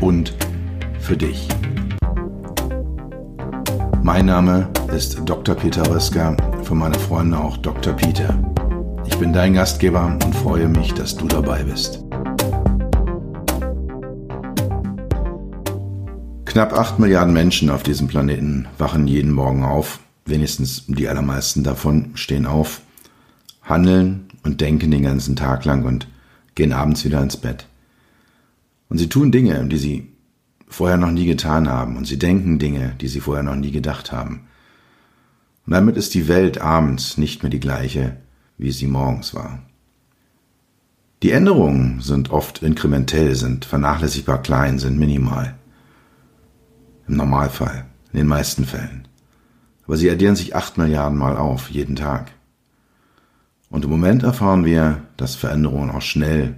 und für dich. Mein Name ist Dr. Peter Röska, für meine Freunde auch Dr. Peter. Ich bin dein Gastgeber und freue mich, dass du dabei bist. Knapp 8 Milliarden Menschen auf diesem Planeten wachen jeden Morgen auf, wenigstens die allermeisten davon stehen auf, handeln und denken den ganzen Tag lang und gehen abends wieder ins Bett. Und sie tun Dinge, die sie vorher noch nie getan haben, und sie denken Dinge, die sie vorher noch nie gedacht haben. Und damit ist die Welt abends nicht mehr die gleiche, wie sie morgens war. Die Änderungen sind oft inkrementell, sind vernachlässigbar klein, sind minimal. Im Normalfall, in den meisten Fällen. Aber sie addieren sich acht Milliarden Mal auf, jeden Tag. Und im Moment erfahren wir, dass Veränderungen auch schnell,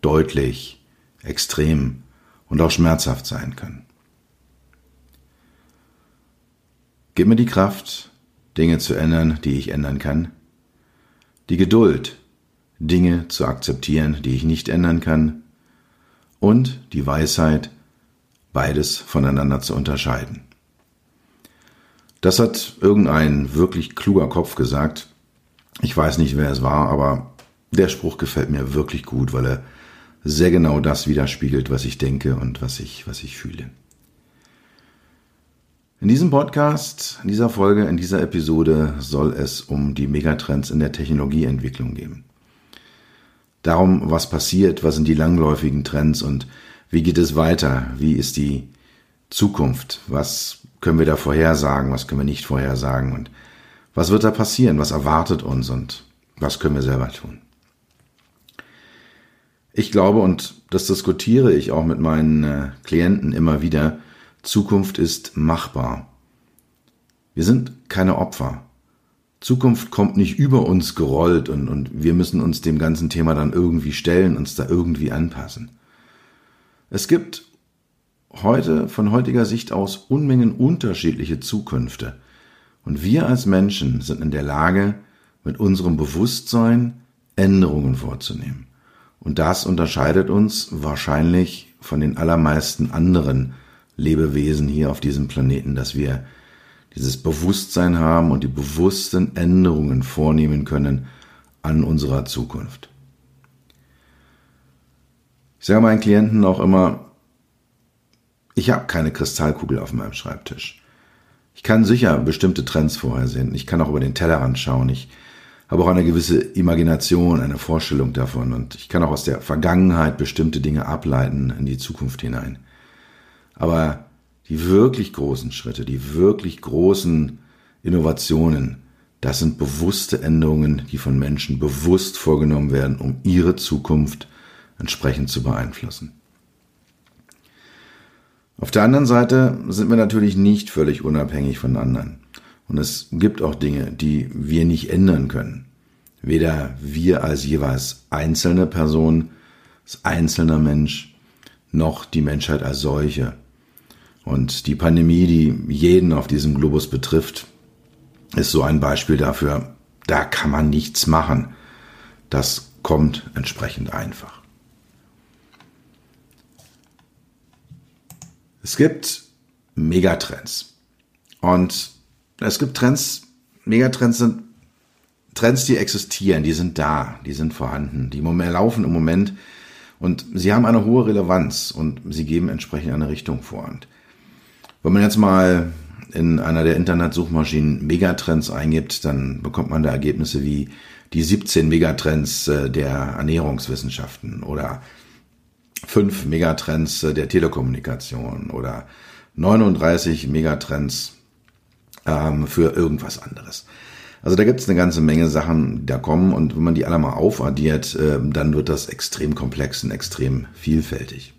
deutlich, extrem und auch schmerzhaft sein können. Gib mir die Kraft, Dinge zu ändern, die ich ändern kann. Die Geduld, Dinge zu akzeptieren, die ich nicht ändern kann. Und die Weisheit, beides voneinander zu unterscheiden. Das hat irgendein wirklich kluger Kopf gesagt. Ich weiß nicht, wer es war, aber der Spruch gefällt mir wirklich gut, weil er sehr genau das widerspiegelt, was ich denke und was ich, was ich fühle. In diesem Podcast, in dieser Folge, in dieser Episode soll es um die Megatrends in der Technologieentwicklung gehen. Darum, was passiert, was sind die langläufigen Trends und wie geht es weiter? Wie ist die Zukunft? Was können wir da vorhersagen? Was können wir nicht vorhersagen? Und was wird da passieren? Was erwartet uns? Und was können wir selber tun? Ich glaube, und das diskutiere ich auch mit meinen äh, Klienten immer wieder, Zukunft ist machbar. Wir sind keine Opfer. Zukunft kommt nicht über uns gerollt und, und wir müssen uns dem ganzen Thema dann irgendwie stellen, uns da irgendwie anpassen. Es gibt heute von heutiger Sicht aus Unmengen unterschiedliche Zukünfte. Und wir als Menschen sind in der Lage, mit unserem Bewusstsein Änderungen vorzunehmen. Und das unterscheidet uns wahrscheinlich von den allermeisten anderen Lebewesen hier auf diesem Planeten, dass wir dieses Bewusstsein haben und die bewussten Änderungen vornehmen können an unserer Zukunft. Ich sage meinen Klienten auch immer, ich habe keine Kristallkugel auf meinem Schreibtisch. Ich kann sicher bestimmte Trends vorhersehen. Ich kann auch über den Tellerrand schauen. Ich habe auch eine gewisse Imagination, eine Vorstellung davon. Und ich kann auch aus der Vergangenheit bestimmte Dinge ableiten in die Zukunft hinein. Aber die wirklich großen Schritte, die wirklich großen Innovationen, das sind bewusste Änderungen, die von Menschen bewusst vorgenommen werden, um ihre Zukunft entsprechend zu beeinflussen. Auf der anderen Seite sind wir natürlich nicht völlig unabhängig von anderen. Und es gibt auch Dinge, die wir nicht ändern können. Weder wir als jeweils einzelne Person, als einzelner Mensch, noch die Menschheit als solche. Und die Pandemie, die jeden auf diesem Globus betrifft, ist so ein Beispiel dafür, da kann man nichts machen. Das kommt entsprechend einfach. Es gibt Megatrends. Und es gibt Trends, Megatrends sind Trends, die existieren, die sind da, die sind vorhanden, die laufen im Moment und sie haben eine hohe Relevanz und sie geben entsprechend eine Richtung vor. Und wenn man jetzt mal in einer der Internetsuchmaschinen Megatrends eingibt, dann bekommt man da Ergebnisse wie die 17 Megatrends äh, der Ernährungswissenschaften oder fünf Megatrends äh, der Telekommunikation oder 39 Megatrends ähm, für irgendwas anderes. Also da gibt es eine ganze Menge Sachen, die da kommen und wenn man die alle mal aufaddiert, äh, dann wird das extrem komplex und extrem vielfältig.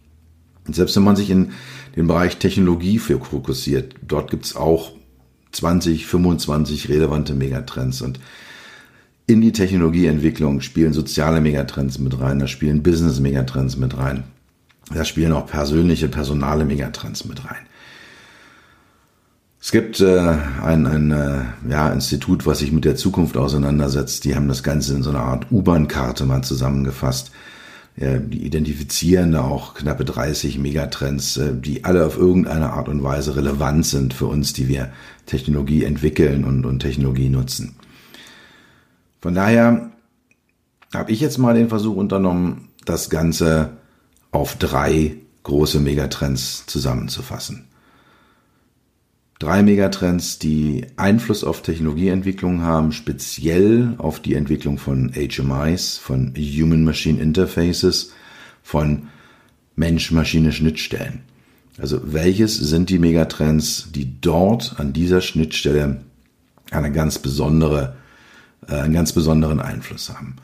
Und selbst wenn man sich in den Bereich Technologie fokussiert, dort gibt es auch 20, 25 relevante Megatrends und in die Technologieentwicklung spielen soziale Megatrends mit rein, da spielen Business-Megatrends mit rein, da spielen auch persönliche, personale Megatrends mit rein. Es gibt äh, ein, ein äh, ja, Institut, was sich mit der Zukunft auseinandersetzt. Die haben das Ganze in so einer Art U-Bahn-Karte mal zusammengefasst. Ja, die identifizieren da auch knappe 30 Megatrends, äh, die alle auf irgendeine Art und Weise relevant sind für uns, die wir Technologie entwickeln und, und Technologie nutzen. Von daher habe ich jetzt mal den Versuch unternommen, das Ganze auf drei große Megatrends zusammenzufassen. Drei Megatrends, die Einfluss auf Technologieentwicklung haben, speziell auf die Entwicklung von HMIs, von Human-Machine Interfaces, von Mensch-Maschine-Schnittstellen. Also welches sind die Megatrends, die dort an dieser Schnittstelle eine ganz besondere äh, einen ganz besonderen Einfluss haben.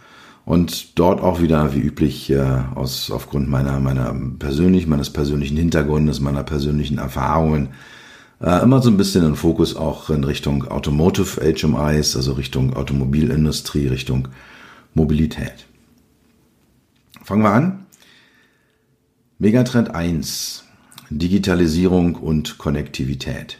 Und dort auch wieder, wie üblich, äh, aus, aufgrund meiner, meiner persönlich, meines persönlichen Hintergrundes, meiner persönlichen Erfahrungen, äh, immer so ein bisschen den Fokus auch in Richtung Automotive HMIs, also Richtung Automobilindustrie, Richtung Mobilität. Fangen wir an. Megatrend 1. Digitalisierung und Konnektivität.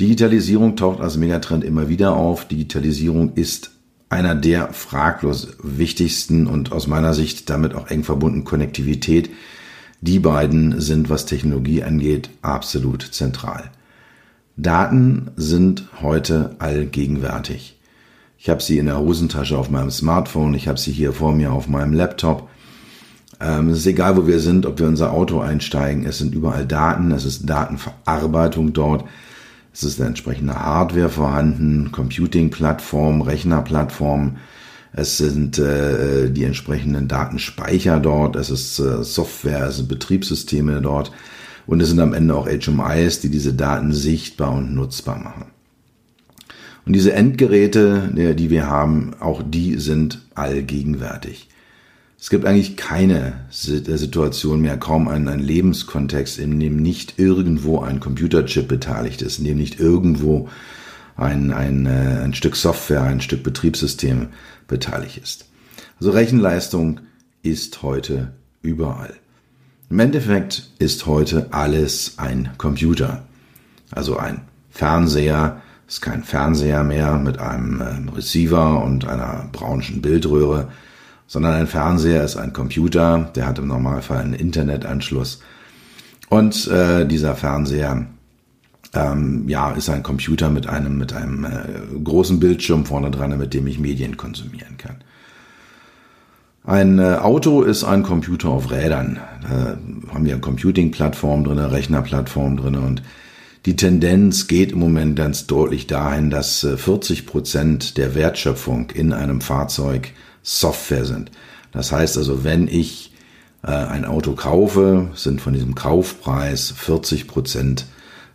Digitalisierung taucht als Megatrend immer wieder auf. Digitalisierung ist einer der fraglos wichtigsten und aus meiner Sicht damit auch eng verbunden Konnektivität. Die beiden sind, was Technologie angeht, absolut zentral. Daten sind heute allgegenwärtig. Ich habe sie in der Hosentasche auf meinem Smartphone, ich habe sie hier vor mir auf meinem Laptop. Ähm, es ist egal, wo wir sind, ob wir unser Auto einsteigen, es sind überall Daten, es ist Datenverarbeitung dort. Es ist eine entsprechende Hardware vorhanden, Computing-Plattform, Rechnerplattform. Es sind äh, die entsprechenden Datenspeicher dort, es ist äh, Software, es sind Betriebssysteme dort und es sind am Ende auch HMIs, die diese Daten sichtbar und nutzbar machen. Und diese Endgeräte, die wir haben, auch die sind allgegenwärtig. Es gibt eigentlich keine Situation mehr, kaum einen, einen Lebenskontext, in dem nicht irgendwo ein Computerchip beteiligt ist, in dem nicht irgendwo ein, ein, äh, ein Stück Software, ein Stück Betriebssystem beteiligt ist. Also Rechenleistung ist heute überall. Im Endeffekt ist heute alles ein Computer. Also ein Fernseher ist kein Fernseher mehr mit einem äh, Receiver und einer braunschen Bildröhre sondern ein Fernseher ist ein Computer, der hat im Normalfall einen Internetanschluss. Und äh, dieser Fernseher ähm, ja, ist ein Computer mit einem, mit einem äh, großen Bildschirm vorne dran, mit dem ich Medien konsumieren kann. Ein äh, Auto ist ein Computer auf Rädern. Da haben wir eine Computing-Plattform drin, eine Rechnerplattform drin und die Tendenz geht im Moment ganz deutlich dahin, dass 40 äh, Prozent der Wertschöpfung in einem Fahrzeug Software sind. Das heißt also, wenn ich äh, ein Auto kaufe, sind von diesem Kaufpreis 40 Prozent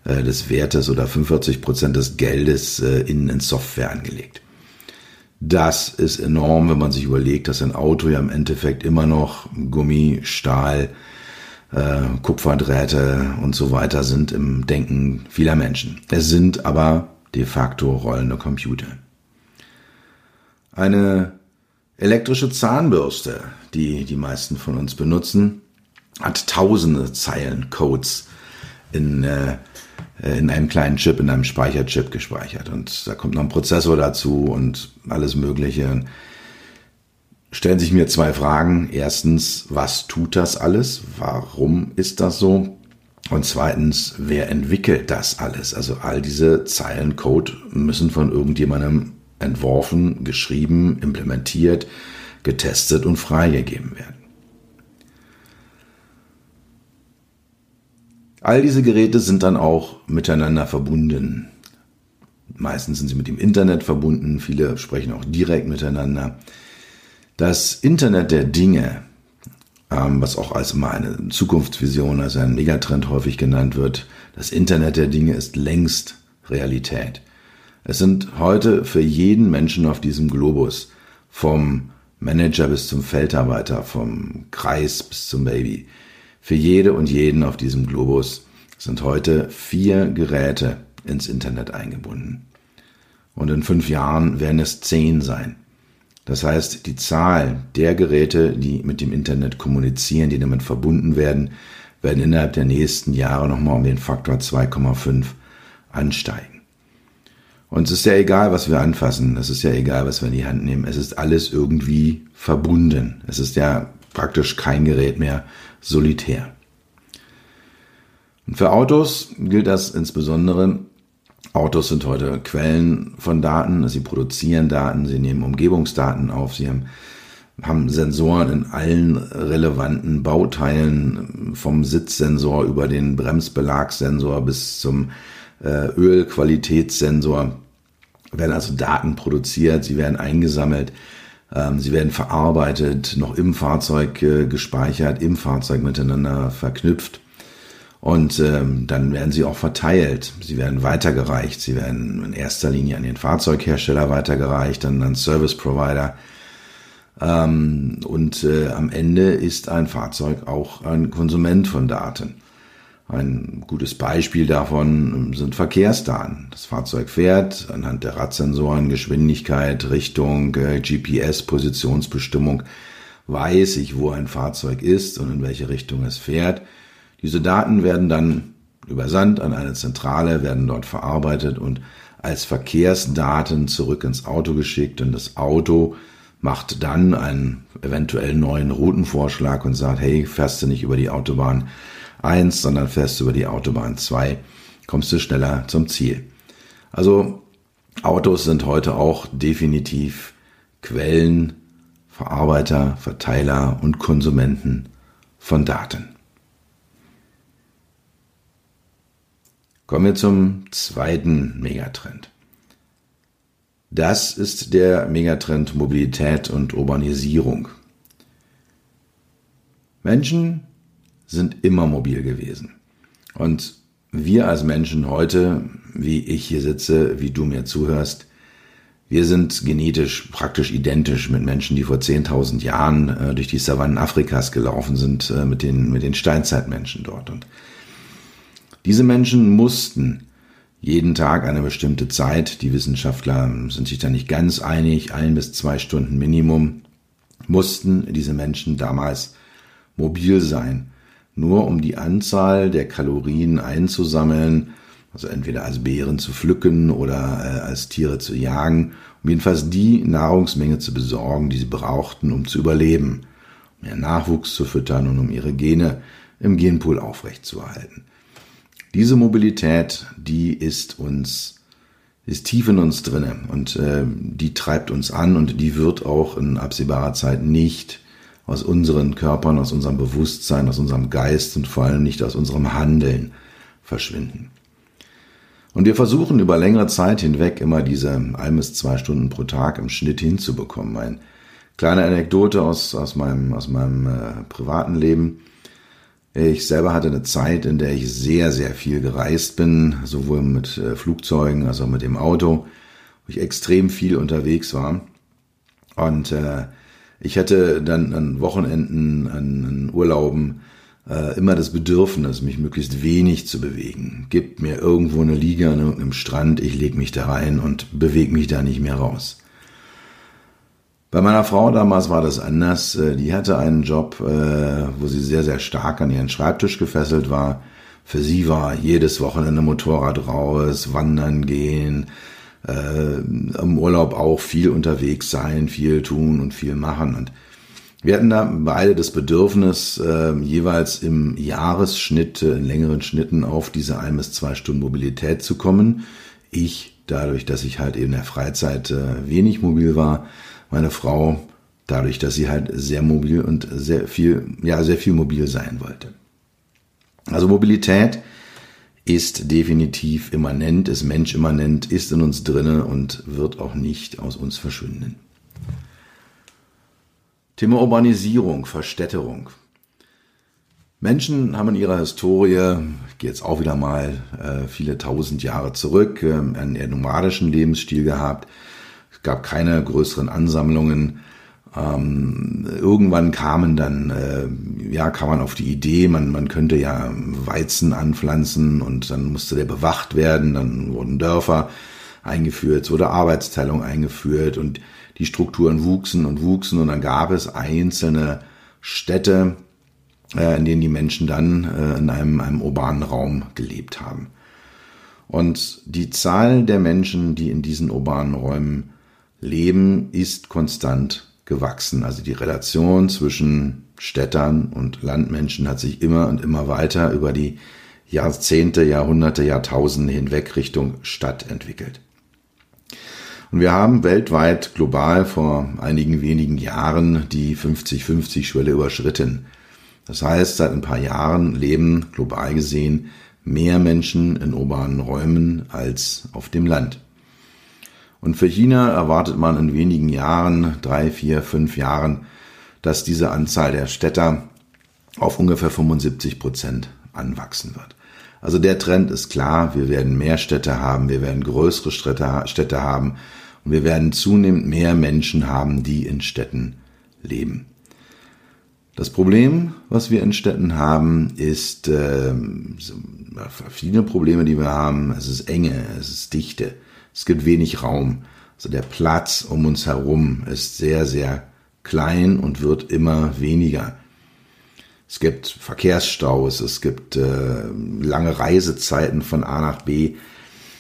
äh, des Wertes oder 45 Prozent des Geldes äh, in, in Software angelegt. Das ist enorm, wenn man sich überlegt, dass ein Auto ja im Endeffekt immer noch Gummi, Stahl, äh, Kupferdrähte und so weiter sind im Denken vieler Menschen. Es sind aber de facto rollende Computer. Eine elektrische Zahnbürste, die die meisten von uns benutzen, hat tausende Zeilen Codes in, äh, in einem kleinen Chip, in einem Speicherchip gespeichert. Und da kommt noch ein Prozessor dazu und alles Mögliche. Stellen sich mir zwei Fragen. Erstens, was tut das alles? Warum ist das so? Und zweitens, wer entwickelt das alles? Also all diese Zeilen Code müssen von irgendjemandem entworfen, geschrieben, implementiert, getestet und freigegeben werden. All diese Geräte sind dann auch miteinander verbunden. Meistens sind sie mit dem Internet verbunden, viele sprechen auch direkt miteinander. Das Internet der Dinge, ähm, was auch als immer eine Zukunftsvision, also ein Megatrend häufig genannt wird, das Internet der Dinge ist längst Realität. Es sind heute für jeden Menschen auf diesem Globus, vom Manager bis zum Feldarbeiter, vom Kreis bis zum Baby, Für jede und jeden auf diesem Globus sind heute vier Geräte ins Internet eingebunden. Und in fünf Jahren werden es zehn sein. Das heißt, die Zahl der Geräte, die mit dem Internet kommunizieren, die damit verbunden werden, werden innerhalb der nächsten Jahre nochmal um den Faktor 2,5 ansteigen. Und es ist ja egal, was wir anfassen, es ist ja egal, was wir in die Hand nehmen, es ist alles irgendwie verbunden. Es ist ja praktisch kein Gerät mehr solitär. Und für Autos gilt das insbesondere. Autos sind heute Quellen von Daten, sie produzieren Daten, sie nehmen Umgebungsdaten auf, sie haben, haben Sensoren in allen relevanten Bauteilen, vom Sitzsensor über den Bremsbelagssensor bis zum äh, Ölqualitätssensor werden also Daten produziert, sie werden eingesammelt, sie werden verarbeitet, noch im Fahrzeug äh, gespeichert, im Fahrzeug miteinander verknüpft. Und ähm, dann werden sie auch verteilt. Sie werden weitergereicht. Sie werden in erster Linie an den Fahrzeughersteller weitergereicht, dann an Service Provider. Ähm, und äh, am Ende ist ein Fahrzeug auch ein Konsument von Daten. Ein gutes Beispiel davon sind Verkehrsdaten. Das Fahrzeug fährt anhand der Radsensoren, Geschwindigkeit, Richtung, äh, GPS, Positionsbestimmung, weiß ich, wo ein Fahrzeug ist und in welche Richtung es fährt. Diese Daten werden dann übersandt an eine Zentrale, werden dort verarbeitet und als Verkehrsdaten zurück ins Auto geschickt und das Auto macht dann einen eventuell neuen Routenvorschlag und sagt, hey, fährst du nicht über die Autobahn 1, sondern fährst über die Autobahn 2, kommst du schneller zum Ziel. Also Autos sind heute auch definitiv Quellen, Verarbeiter, Verteiler und Konsumenten von Daten. Kommen wir zum zweiten Megatrend. Das ist der Megatrend Mobilität und Urbanisierung. Menschen sind immer mobil gewesen. Und wir als Menschen heute, wie ich hier sitze, wie du mir zuhörst, wir sind genetisch praktisch identisch mit Menschen, die vor 10.000 Jahren äh, durch die Savannen Afrikas gelaufen sind, äh, mit, den, mit den Steinzeitmenschen dort. Und diese Menschen mussten jeden Tag eine bestimmte Zeit, die Wissenschaftler sind sich da nicht ganz einig, ein bis zwei Stunden Minimum, mussten diese Menschen damals mobil sein nur um die Anzahl der Kalorien einzusammeln, also entweder als Beeren zu pflücken oder äh, als Tiere zu jagen, um jedenfalls die Nahrungsmenge zu besorgen, die sie brauchten, um zu überleben, um ihren Nachwuchs zu füttern und um ihre Gene im Genpool aufrechtzuerhalten. Diese Mobilität, die ist uns, ist tief in uns drinne und äh, die treibt uns an und die wird auch in absehbarer Zeit nicht aus unseren Körpern, aus unserem Bewusstsein, aus unserem Geist und vor allem nicht aus unserem Handeln verschwinden. Und wir versuchen über längere Zeit hinweg immer diese ein bis zwei Stunden pro Tag im Schnitt hinzubekommen. Eine kleine Anekdote aus, aus meinem, aus meinem äh, privaten Leben. Ich selber hatte eine Zeit, in der ich sehr, sehr viel gereist bin, sowohl mit äh, Flugzeugen als auch mit dem Auto, wo ich extrem viel unterwegs war. Und äh, ich hatte dann an Wochenenden, an, an Urlauben äh, immer das Bedürfnis, mich möglichst wenig zu bewegen. Gib mir irgendwo eine Liege an irgendeinem Strand, ich leg mich da rein und bewege mich da nicht mehr raus. Bei meiner Frau damals war das anders. Äh, die hatte einen Job, äh, wo sie sehr, sehr stark an ihren Schreibtisch gefesselt war. Für sie war jedes Wochenende Motorrad raus, wandern gehen, äh, im Urlaub auch viel unterwegs sein, viel tun und viel machen. Und wir hatten da beide das Bedürfnis, äh, jeweils im Jahresschnitt, äh, in längeren Schnitten auf diese ein bis zwei Stunden Mobilität zu kommen. Ich, dadurch, dass ich halt in der Freizeit äh, wenig mobil war, meine Frau, dadurch, dass sie halt sehr mobil und sehr viel, ja, sehr viel mobil sein wollte. Also Mobilität ist definitiv immanent, ist menschimmanent, ist in uns drinne und wird auch nicht aus uns verschwinden. Thema Urbanisierung, Verstädterung. Menschen haben in ihrer Historie, ich gehe jetzt auch wieder mal äh, viele tausend Jahre zurück, äh, einen eher nomadischen Lebensstil gehabt. Es gab keine größeren Ansammlungen Ähm, irgendwann kamen dann, äh, ja, kam man auf die Idee, man, man könnte ja Weizen anpflanzen und dann musste der bewacht werden, dann wurden Dörfer eingeführt, es wurde Arbeitsteilung eingeführt und die Strukturen wuchsen und wuchsen und dann gab es einzelne Städte, äh, in denen die Menschen dann äh, in einem, einem urbanen Raum gelebt haben. Und die Zahl der Menschen, die in diesen urbanen Räumen leben, ist konstant gewachsen. Also die Relation zwischen Städtern und Landmenschen hat sich immer und immer weiter über die Jahrzehnte, Jahrhunderte, Jahrtausende hinweg Richtung Stadt entwickelt. Und wir haben weltweit global vor einigen wenigen Jahren die 50-50-Schwelle überschritten. Das heißt, seit ein paar Jahren leben global gesehen mehr Menschen in urbanen Räumen als auf dem Land. Und für China erwartet man in wenigen Jahren, drei, vier, fünf Jahren, dass diese Anzahl der Städter auf ungefähr 75 Prozent anwachsen wird. Also der Trend ist klar, wir werden mehr Städte haben, wir werden größere Städte, haben und wir werden zunehmend mehr Menschen haben, die in Städten leben. Das Problem, was wir in Städten haben, ist äh, verschiedene Probleme, die wir haben. Es ist Enge, es ist Dichte. Es gibt wenig Raum. Also der Platz um uns herum ist sehr, sehr klein und wird immer weniger. Es gibt Verkehrsstaus, es gibt äh, lange Reisezeiten von A nach B.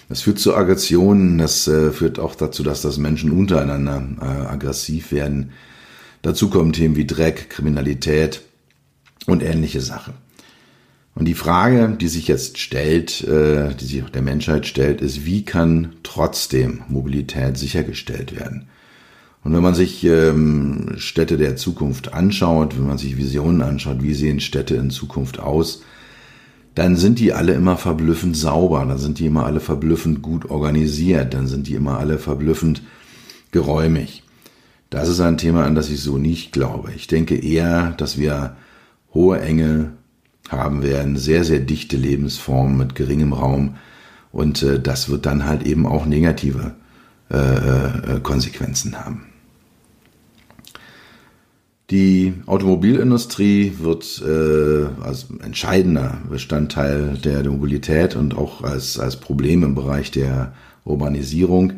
Das führt zu Aggressionen, das äh, führt auch dazu, dass das Menschen untereinander äh, aggressiv werden. Dazu kommen Themen wie Dreck, Kriminalität und ähnliche Sachen. Und die Frage, die sich jetzt stellt, äh, die sich auch der Menschheit stellt, ist, wie kann trotzdem Mobilität sichergestellt werden? Und wenn man sich ähm, Städte der Zukunft anschaut, wenn man sich Visionen anschaut, wie sehen Städte in Zukunft aus, dann sind die alle immer verblüffend sauber, dann sind die immer alle verblüffend gut organisiert, dann sind die immer alle verblüffend geräumig. Das ist ein Thema, an das ich so nicht glaube. Ich denke eher, dass wir hohe Enge, haben werden, sehr, sehr dichte Lebensformen mit geringem Raum. Und äh, das wird dann halt eben auch negative äh, äh, Konsequenzen haben. Die Automobilindustrie wird äh, als entscheidender Bestandteil der Mobilität und auch als, als Problem im Bereich der Urbanisierung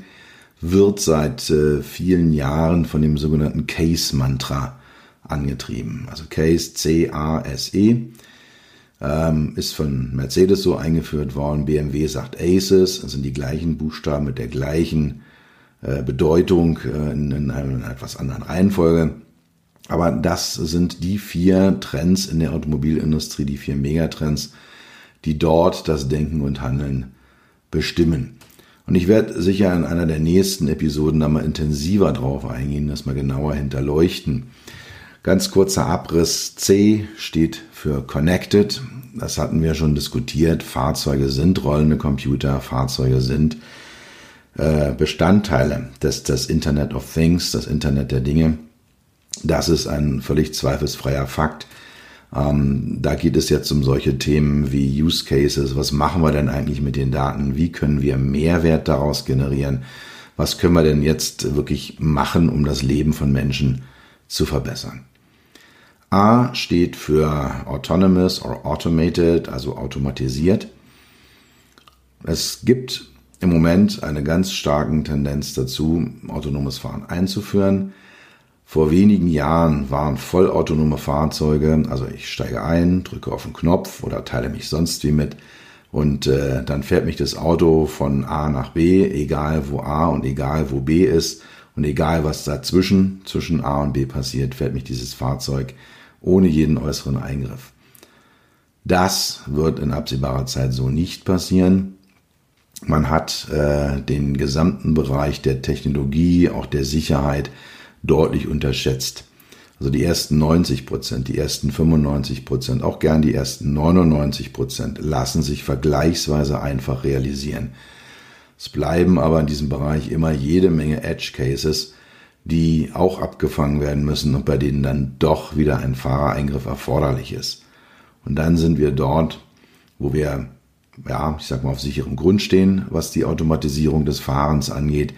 wird seit äh, vielen Jahren von dem sogenannten Case-Mantra angetrieben. Also Case, C-A-S-E ähm, ist von Mercedes so eingeführt worden. BMW sagt Aces, das sind die gleichen Buchstaben mit der gleichen äh, Bedeutung äh, in, in einer etwas anderen Reihenfolge. Aber das sind die vier Trends in der Automobilindustrie, die vier Megatrends, die dort das Denken und Handeln bestimmen. Und ich werde sicher in einer der nächsten Episoden da mal intensiver drauf eingehen, das mal genauer hinterleuchten. Ganz kurzer Abriss. C steht für Connected. Das hatten wir schon diskutiert. Fahrzeuge sind rollende Computer. Fahrzeuge sind äh, Bestandteile des, des Internet of Things, das Internet der Dinge. Das ist ein völlig zweifelsfreier Fakt. Ähm, da geht es jetzt um solche Themen wie Use Cases. Was machen wir denn eigentlich mit den Daten? Wie können wir Mehrwert daraus generieren? Was können wir denn jetzt wirklich machen, um das Leben von Menschen zu verbessern? A steht für Autonomous or Automated, also automatisiert. Es gibt im Moment eine ganz starke Tendenz dazu, autonomes Fahren einzuführen. Vor wenigen Jahren waren vollautonome Fahrzeuge, also ich steige ein, drücke auf den Knopf oder teile mich sonst wie mit und äh, dann fährt mich das Auto von A nach B, egal wo A und egal wo B ist und egal was dazwischen, zwischen A und B passiert, fährt mich dieses Fahrzeug ohne jeden äußeren Eingriff. Das wird in absehbarer Zeit so nicht passieren. Man hat äh, den gesamten Bereich der Technologie, auch der Sicherheit deutlich unterschätzt. Also die ersten 90 Prozent, die ersten 95 Prozent, auch gern die ersten 99 Prozent lassen sich vergleichsweise einfach realisieren. Es bleiben aber in diesem Bereich immer jede Menge Edge Cases, die auch abgefangen werden müssen und bei denen dann doch wieder ein Fahrereingriff erforderlich ist. Und dann sind wir dort, wo wir, ja, ich sag mal, auf sicherem Grund stehen, was die Automatisierung des Fahrens angeht.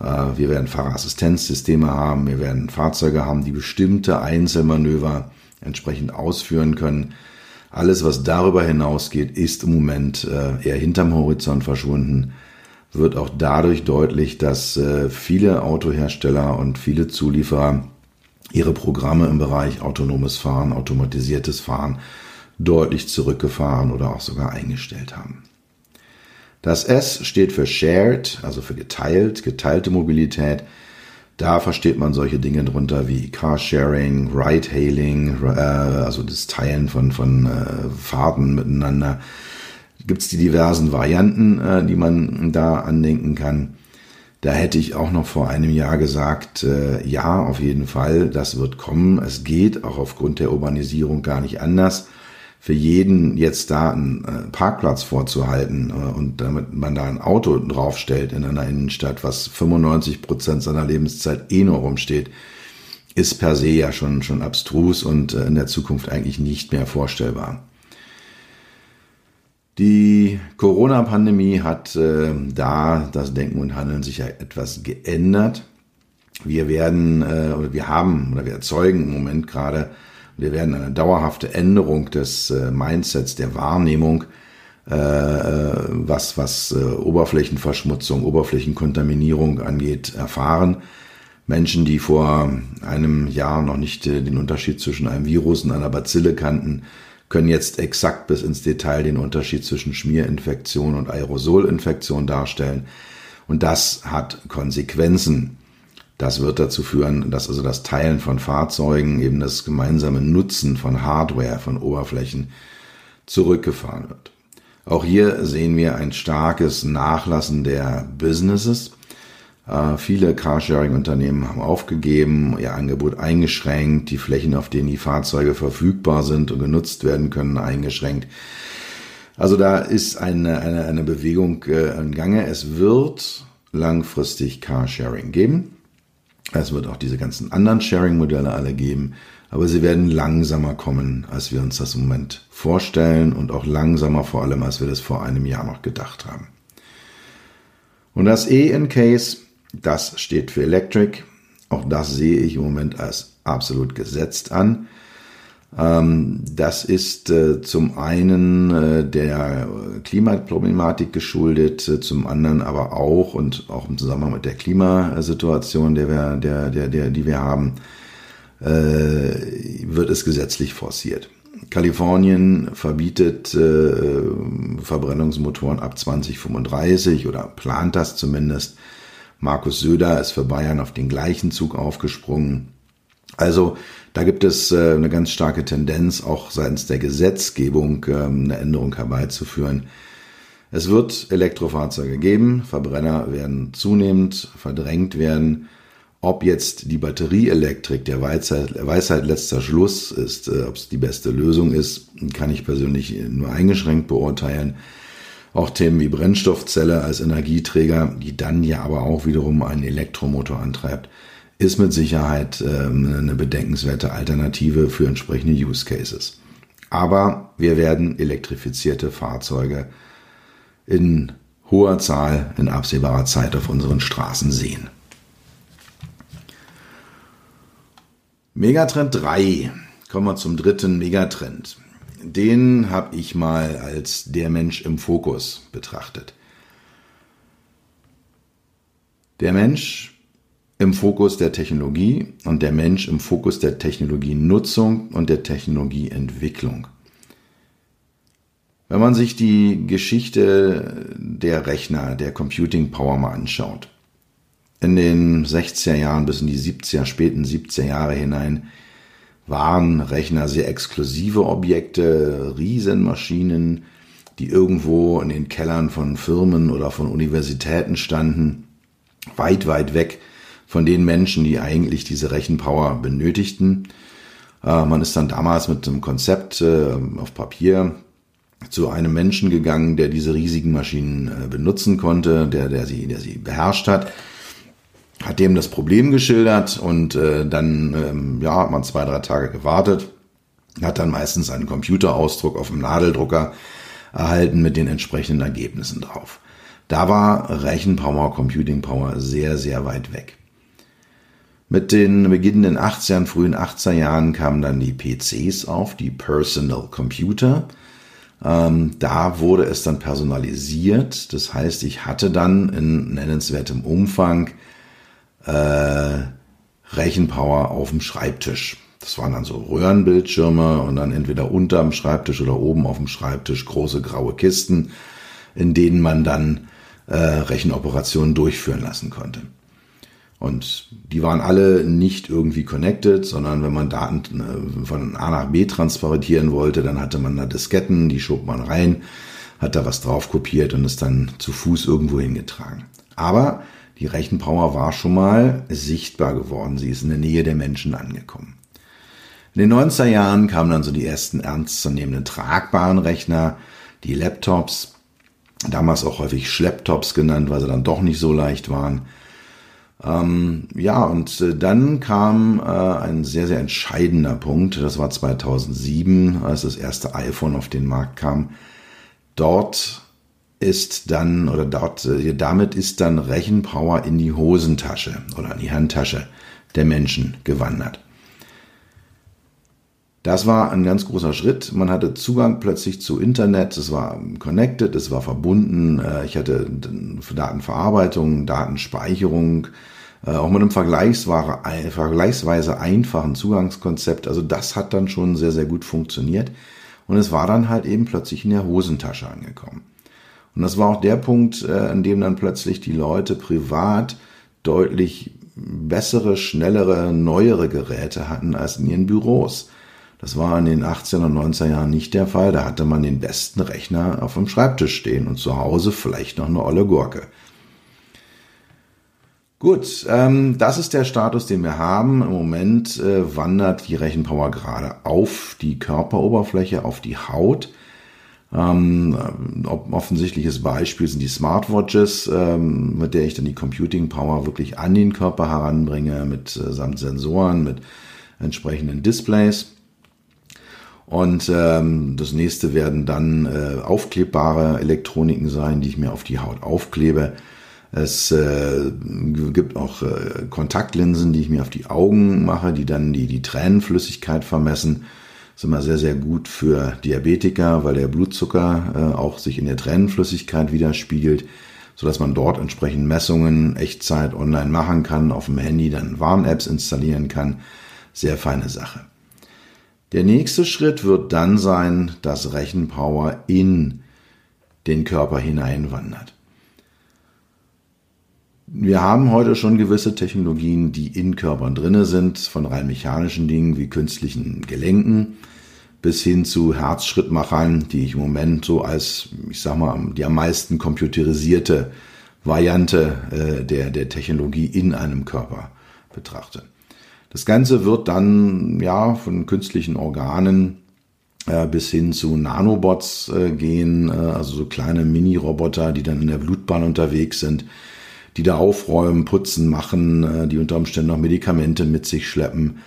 Äh, wir werden Fahrerassistenzsysteme haben, wir werden Fahrzeuge haben, die bestimmte Einzelmanöver entsprechend ausführen können. Alles, was darüber hinausgeht, ist im Moment äh, eher hinterm Horizont verschwunden. Wird auch dadurch deutlich, dass äh, viele Autohersteller und viele Zulieferer ihre Programme im Bereich autonomes Fahren, automatisiertes Fahren deutlich zurückgefahren oder auch sogar eingestellt haben. Das S steht für Shared, also für geteilt, geteilte Mobilität. Da versteht man solche Dinge drunter wie Carsharing, Ride-Hailing, äh, also das Teilen von, von äh, Fahrten miteinander. Gibt es die diversen Varianten, äh, die man da andenken kann. Da hätte ich auch noch vor einem Jahr gesagt, äh, ja, auf jeden Fall, das wird kommen. Es geht auch aufgrund der Urbanisierung gar nicht anders für jeden jetzt da einen äh, Parkplatz vorzuhalten äh, und damit man da ein Auto draufstellt in einer Innenstadt, was 95 Prozent seiner Lebenszeit eh nur rumsteht, ist per se ja schon, schon abstrus und äh, in der Zukunft eigentlich nicht mehr vorstellbar. Die Corona-Pandemie hat äh, da das Denken und Handeln sicher etwas geändert. Wir werden äh, oder wir haben oder wir erzeugen im Moment gerade wir werden eine dauerhafte Änderung des äh, Mindsets, der Wahrnehmung, äh, äh, was, was Oberflächenverschmutzung, Oberflächenkontaminierung angeht, erfahren. Menschen, die vor einem Jahr noch nicht den Unterschied zwischen einem Virus und einer Bazille kannten, können jetzt exakt bis ins Detail den Unterschied zwischen Schmierinfektion und Aerosolinfektion darstellen. Und das hat Konsequenzen. Das wird dazu führen, dass also das Teilen von Fahrzeugen, eben das gemeinsame Nutzen von Hardware, von Oberflächen zurückgefahren wird. Auch hier sehen wir ein starkes Nachlassen der Businesses. Äh, viele Carsharing-Unternehmen haben aufgegeben, ihr Angebot eingeschränkt, die Flächen, auf denen die Fahrzeuge verfügbar sind und genutzt werden können, eingeschränkt. Also da ist eine, eine, eine Bewegung äh, im Gange. Es wird langfristig Carsharing geben. Es wird auch diese ganzen anderen Sharing-Modelle alle geben, aber sie werden langsamer kommen, als wir uns das im Moment vorstellen und auch langsamer vor allem, als wir das vor einem Jahr noch gedacht haben. Und das E in Case, das steht für Electric. Auch das sehe ich im Moment als absolut gesetzt an. Ähm, das ist äh, zum einen äh, der Klimaproblematik geschuldet, äh, zum anderen aber auch und auch im Zusammenhang mit der Klimasituation, der wir, der, der, der, die wir haben, wird es gesetzlich forciert. Kalifornien verbietet Verbrennungsmotoren ab 2035 oder plant das zumindest. Markus Söder ist für Bayern auf den gleichen Zug aufgesprungen. Also da gibt es äh, eine ganz starke Tendenz, auch seitens der Gesetzgebung ähm, eine Änderung herbeizuführen. Es wird Elektrofahrzeuge geben, Verbrenner werden zunehmend verdrängt werden. Ob jetzt die Batterieelektrik der Weisheit, Weisheit letzter Schluss ist, äh, ob es die beste Lösung ist, kann ich persönlich nur eingeschränkt beurteilen. Auch Themen wie Brennstoffzelle als Energieträger, die dann ja aber auch wiederum einen Elektromotor antreibt, ist mit Sicherheit ähm, eine bedenkenswerte Alternative für entsprechende Use Cases. Aber wir werden elektrifizierte Fahrzeuge in hoher Zahl in absehbarer Zeit auf unseren Straßen sehen. Megatrend 3. Kommen wir zum dritten Megatrend. Den habe ich mal als der Mensch im Fokus betrachtet. Der Mensch im Fokus der Technologie und der Mensch im Fokus der Technologienutzung und der Technologieentwicklung. Wenn man sich die Geschichte der Rechner, der Computing Power mal anschaut, in den 60er Jahren bis in die 70er, späten 70er Jahre hinein, waren Rechner sehr exklusive Objekte, Riesenmaschinen, die irgendwo in den Kellern von Firmen oder von Universitäten standen, weit, weit weg von den Menschen, die eigentlich diese Rechenpower benötigten. Äh, man ist dann damals mit dem Konzept äh, auf Papier zu einem Menschen gegangen, der diese riesigen Maschinen äh, benutzen konnte, der, der, sie, der sie beherrscht hat, hat dem das Problem geschildert und äh, dann ähm, ja, hat man zwei, drei Tage gewartet, hat dann meistens einen Computerausdruck auf dem Nadeldrucker erhalten mit den entsprechenden Ergebnissen drauf. Da war Rechenpower, Computing Power sehr, sehr weit weg. Mit den beginnenden 80ern, frühen 80er Jahren kamen dann die PCs auf, die Personal Computer. Ähm, da wurde es dann personalisiert. Das heißt, ich hatte dann in nennenswertem Umfang äh, Rechenpower auf dem Schreibtisch. Das waren dann so Röhrenbildschirme und dann entweder unterm Schreibtisch oder oben auf dem Schreibtisch große graue Kisten, in denen man dann äh, Rechenoperationen durchführen lassen konnte. Und die waren alle nicht irgendwie connected, sondern wenn man Daten äh, von A nach B transportieren wollte, dann hatte man da Disketten, die schob man rein, hat da was drauf kopiert und ist dann zu Fuß irgendwo hingetragen. Aber die Rechenpower war schon mal sichtbar geworden. Sie ist in der Nähe der Menschen angekommen. In den 90er Jahren kamen dann so die ersten ernstzunehmenden tragbaren Rechner, die Laptops, damals auch häufig Schlepptops genannt, weil sie dann doch nicht so leicht waren. Ähm, ja, und äh, dann kam äh, ein sehr, sehr entscheidender Punkt. Das war 2007, als das erste iPhone auf den Markt kam. Dort ist dann, oder dort, äh, damit ist dann Rechenpower in die Hosentasche oder in die Handtasche der Menschen gewandert. Das war ein ganz großer Schritt. Man hatte Zugang plötzlich zu Internet. Es war connected, es war verbunden. Äh, ich hatte Datenverarbeitung, Datenspeicherung, äh, auch mit einem vergleichsweise einfachen Zugangskonzept. Also das hat dann schon sehr, sehr gut funktioniert. Und es war dann halt eben plötzlich in der Hosentasche angekommen. Und das war auch der Punkt, äh, an dem dann plötzlich die Leute privat deutlich bessere, schnellere, neuere Geräte hatten als in ihren Büros. Das war in den 18er und 90er Jahren nicht der Fall. Da hatte man den besten Rechner auf dem Schreibtisch stehen und zu Hause vielleicht noch eine olle Gurke. Gut, ähm, das ist der Status, den wir haben. Im Moment äh, wandert die Rechenpower gerade auf die Körperoberfläche, auf die Haut. Ähm, offensichtliches Beispiel sind die Smartwatches, ähm, mit der ich dann die Computing Power wirklich an den Körper heranbringe, mit äh, samt Sensoren, mit entsprechenden Displays. Und ähm, das nächste werden dann äh, aufklebbare Elektroniken sein, die ich mir auf die Haut aufklebe. Es äh, gibt auch äh, Kontaktlinsen, die ich mir auf die Augen mache, die dann die, die Tränenflüssigkeit vermessen. Ist immer sehr, sehr gut für Diabetiker, weil der Blutzucker äh, auch sich in der Tränenflüssigkeit widerspiegelt, sodass man dort entsprechend Messungen Echtzeit online machen kann, auf dem Handy dann Warn-Apps installieren kann. Sehr feine Sache. Der nächste Schritt wird dann sein, dass Rechenpower in den Körper hineinwandert. Wir haben heute schon gewisse Technologien, die in Körpern drinne sind, von rein mechanischen Dingen wie künstlichen Gelenken bis hin zu Herzschrittmachern, die ich im Moment so als, ich sag mal, die am meisten computerisierte Variante äh, der, der Technologie in einem Körper betrachte. Das Ganze wird dann ja von künstlichen Organen äh, bis hin zu Nanobots äh, gehen, äh, also so kleine Mini-Roboter, die dann in der Blutbahn unterwegs sind, die da aufräumen, putzen, machen, äh, die unter Umständen noch Medikamente mit sich schleppen,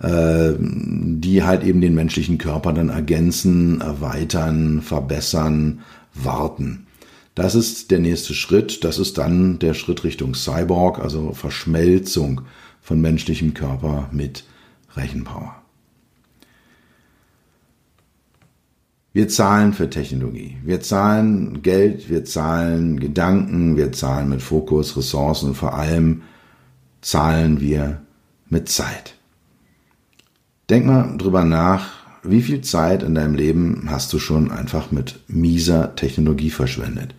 äh, die halt eben den menschlichen Körper dann ergänzen, erweitern, verbessern, warten. Das ist der nächste Schritt. Das ist dann der Schritt Richtung Cyborg, also Verschmelzung von menschlichem Körper mit Rechenpower. Wir zahlen für Technologie. Wir zahlen Geld, wir zahlen Gedanken, wir zahlen mit Fokus, Ressourcen und vor allem zahlen wir mit Zeit. Denk mal drüber nach, wie viel Zeit in deinem Leben hast du schon einfach mit mieser Technologie verschwendet?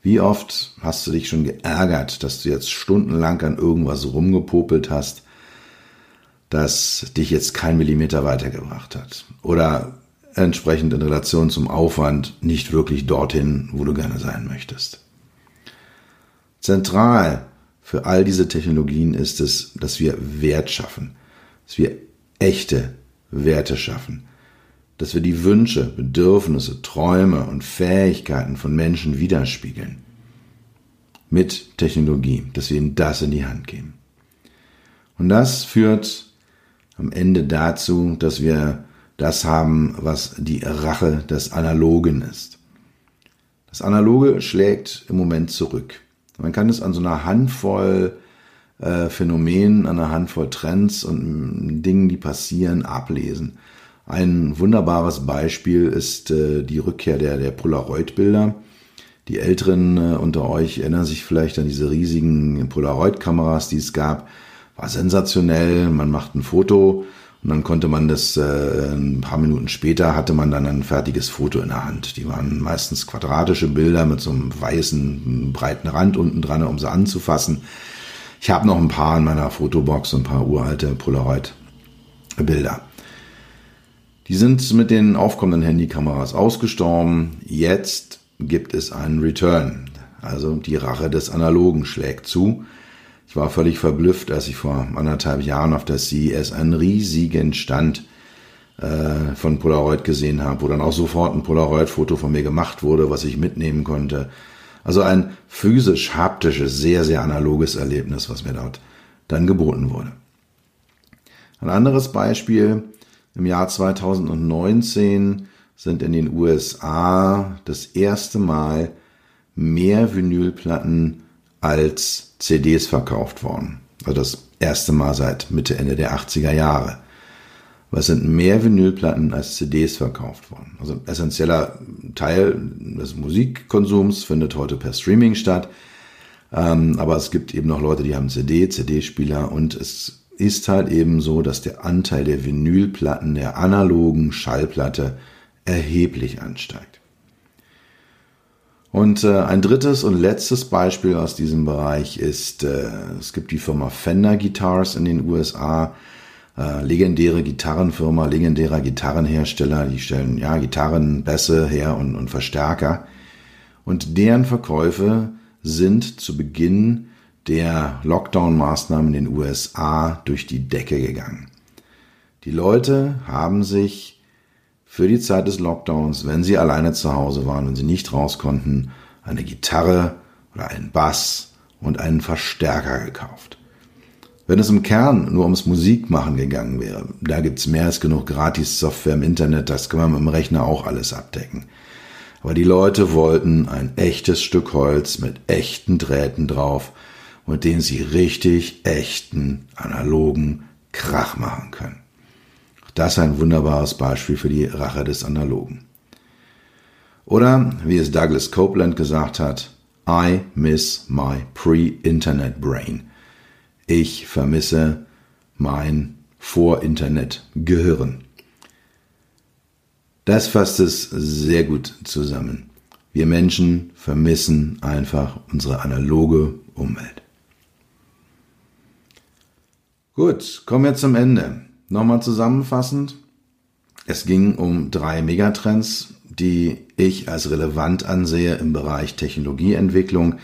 Wie oft hast du dich schon geärgert, dass du jetzt stundenlang an irgendwas rumgepopelt hast, das dich jetzt kein Millimeter weitergebracht hat? Oder entsprechend in Relation zum Aufwand nicht wirklich dorthin, wo du gerne sein möchtest. Zentral für all diese Technologien ist es, dass wir Wert schaffen, dass wir echte Werte schaffen, dass wir die Wünsche, Bedürfnisse, Träume und Fähigkeiten von Menschen widerspiegeln. Mit Technologie, dass wir ihnen das in die Hand geben. Und das führt am Ende dazu, dass wir das haben, was die Rache des Analogen ist. Das Analoge schlägt im Moment zurück. Man kann es an so einer Handvoll äh, Phänomenen, an einer Handvoll Trends und Dingen, die passieren, ablesen. Ein wunderbares Beispiel ist äh, die Rückkehr der, der Polaroid-Bilder. Die Älteren äh, unter euch erinnern sich vielleicht an diese riesigen Polaroid-Kameras, die es gab. War sensationell. Man macht ein Foto und dann konnte man das, äh, ein paar Minuten später hatte man dann ein fertiges Foto in der Hand. Die waren meistens quadratische Bilder mit so einem weißen, breiten Rand unten dran, um sie anzufassen. Ich habe noch ein paar in meiner Fotobox, ein paar uralte Polaroid-Bilder. Die sind mit den aufkommenden Handykameras ausgestorben. Jetzt gibt es einen Return. Also die Rache des Analogen schlägt zu. Ich war völlig verblüfft, als ich vor anderthalb Jahren auf der CES einen riesigen Stand äh, von Polaroid gesehen habe, wo dann auch sofort ein Polaroid-Foto von mir gemacht wurde, was ich mitnehmen konnte. Also ein physisch, haptisches, sehr, sehr analoges Erlebnis, was mir dort dann geboten wurde. Ein anderes Beispiel, im Jahr 2019 sind in den USA das erste Mal mehr Vinylplatten als CDs verkauft worden. Also das erste Mal seit Mitte, Ende der 80er Jahre. Was sind mehr Vinylplatten als CDs verkauft worden? Also ein essentieller Teil des Musikkonsums findet heute per Streaming statt. Ähm, aber es gibt eben noch Leute, die haben CD, CD-Spieler und es ist halt eben so, dass der Anteil der Vinylplatten der analogen Schallplatte erheblich ansteigt. Und äh, ein drittes und letztes Beispiel aus diesem Bereich ist, äh, es gibt die Firma Fender Guitars in den USA, äh, legendäre Gitarrenfirma, legendärer Gitarrenhersteller, die stellen ja Gitarren, Bässe her und, und Verstärker. Und deren Verkäufe sind zu Beginn der Lockdown-Maßnahmen in den USA durch die Decke gegangen. Die Leute haben sich für die Zeit des Lockdowns, wenn sie alleine zu Hause waren, wenn sie nicht raus konnten, eine Gitarre oder einen Bass und einen Verstärker gekauft. Wenn es im Kern nur ums Musikmachen gegangen wäre, da gibt's mehr als genug Gratis-Software im Internet, das kann man mit dem Rechner auch alles abdecken. Aber die Leute wollten ein echtes Stück Holz mit echten Drähten drauf, mit denen sie richtig echten, analogen Krach machen können. Das ist ein wunderbares Beispiel für die Rache des Analogen. Oder, wie es Douglas Copeland gesagt hat, I miss my pre-Internet brain. Ich vermisse mein Vor-Internet-Gehirn. Das fasst es sehr gut zusammen. Wir Menschen vermissen einfach unsere analoge Umwelt. Gut, kommen wir zum Ende. Nochmal zusammenfassend. Es ging um drei Megatrends, die ich als relevant ansehe im Bereich Technologieentwicklung,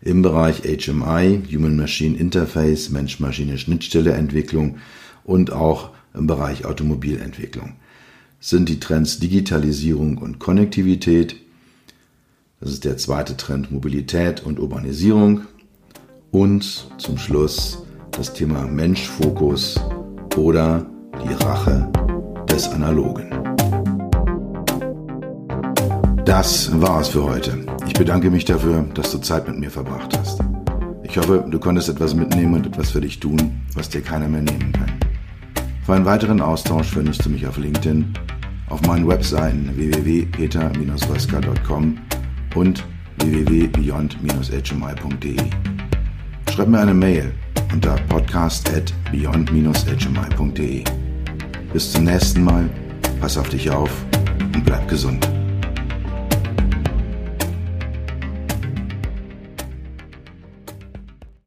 im Bereich HMI, Human Machine Interface, Mensch-Maschine-Schnittstelle-Entwicklung und auch im Bereich Automobilentwicklung. Das sind die Trends Digitalisierung und Konnektivität. Das ist der zweite Trend Mobilität und Urbanisierung. Und zum Schluss das Thema Menschfokus oder die Rache des Analogen. Das war's für heute. Ich bedanke mich dafür, dass du Zeit mit mir verbracht hast. Ich hoffe, du konntest etwas mitnehmen und etwas für dich tun, was dir keiner mehr nehmen kann. Für einen weiteren Austausch findest du mich auf LinkedIn, auf meinen Webseiten www.peter-waska.com und www.beyond-hmi.de. Schreib mir eine Mail unter podcast at beyond-hmi.de. Bis zum nächsten Mal, pass auf dich auf und bleib gesund.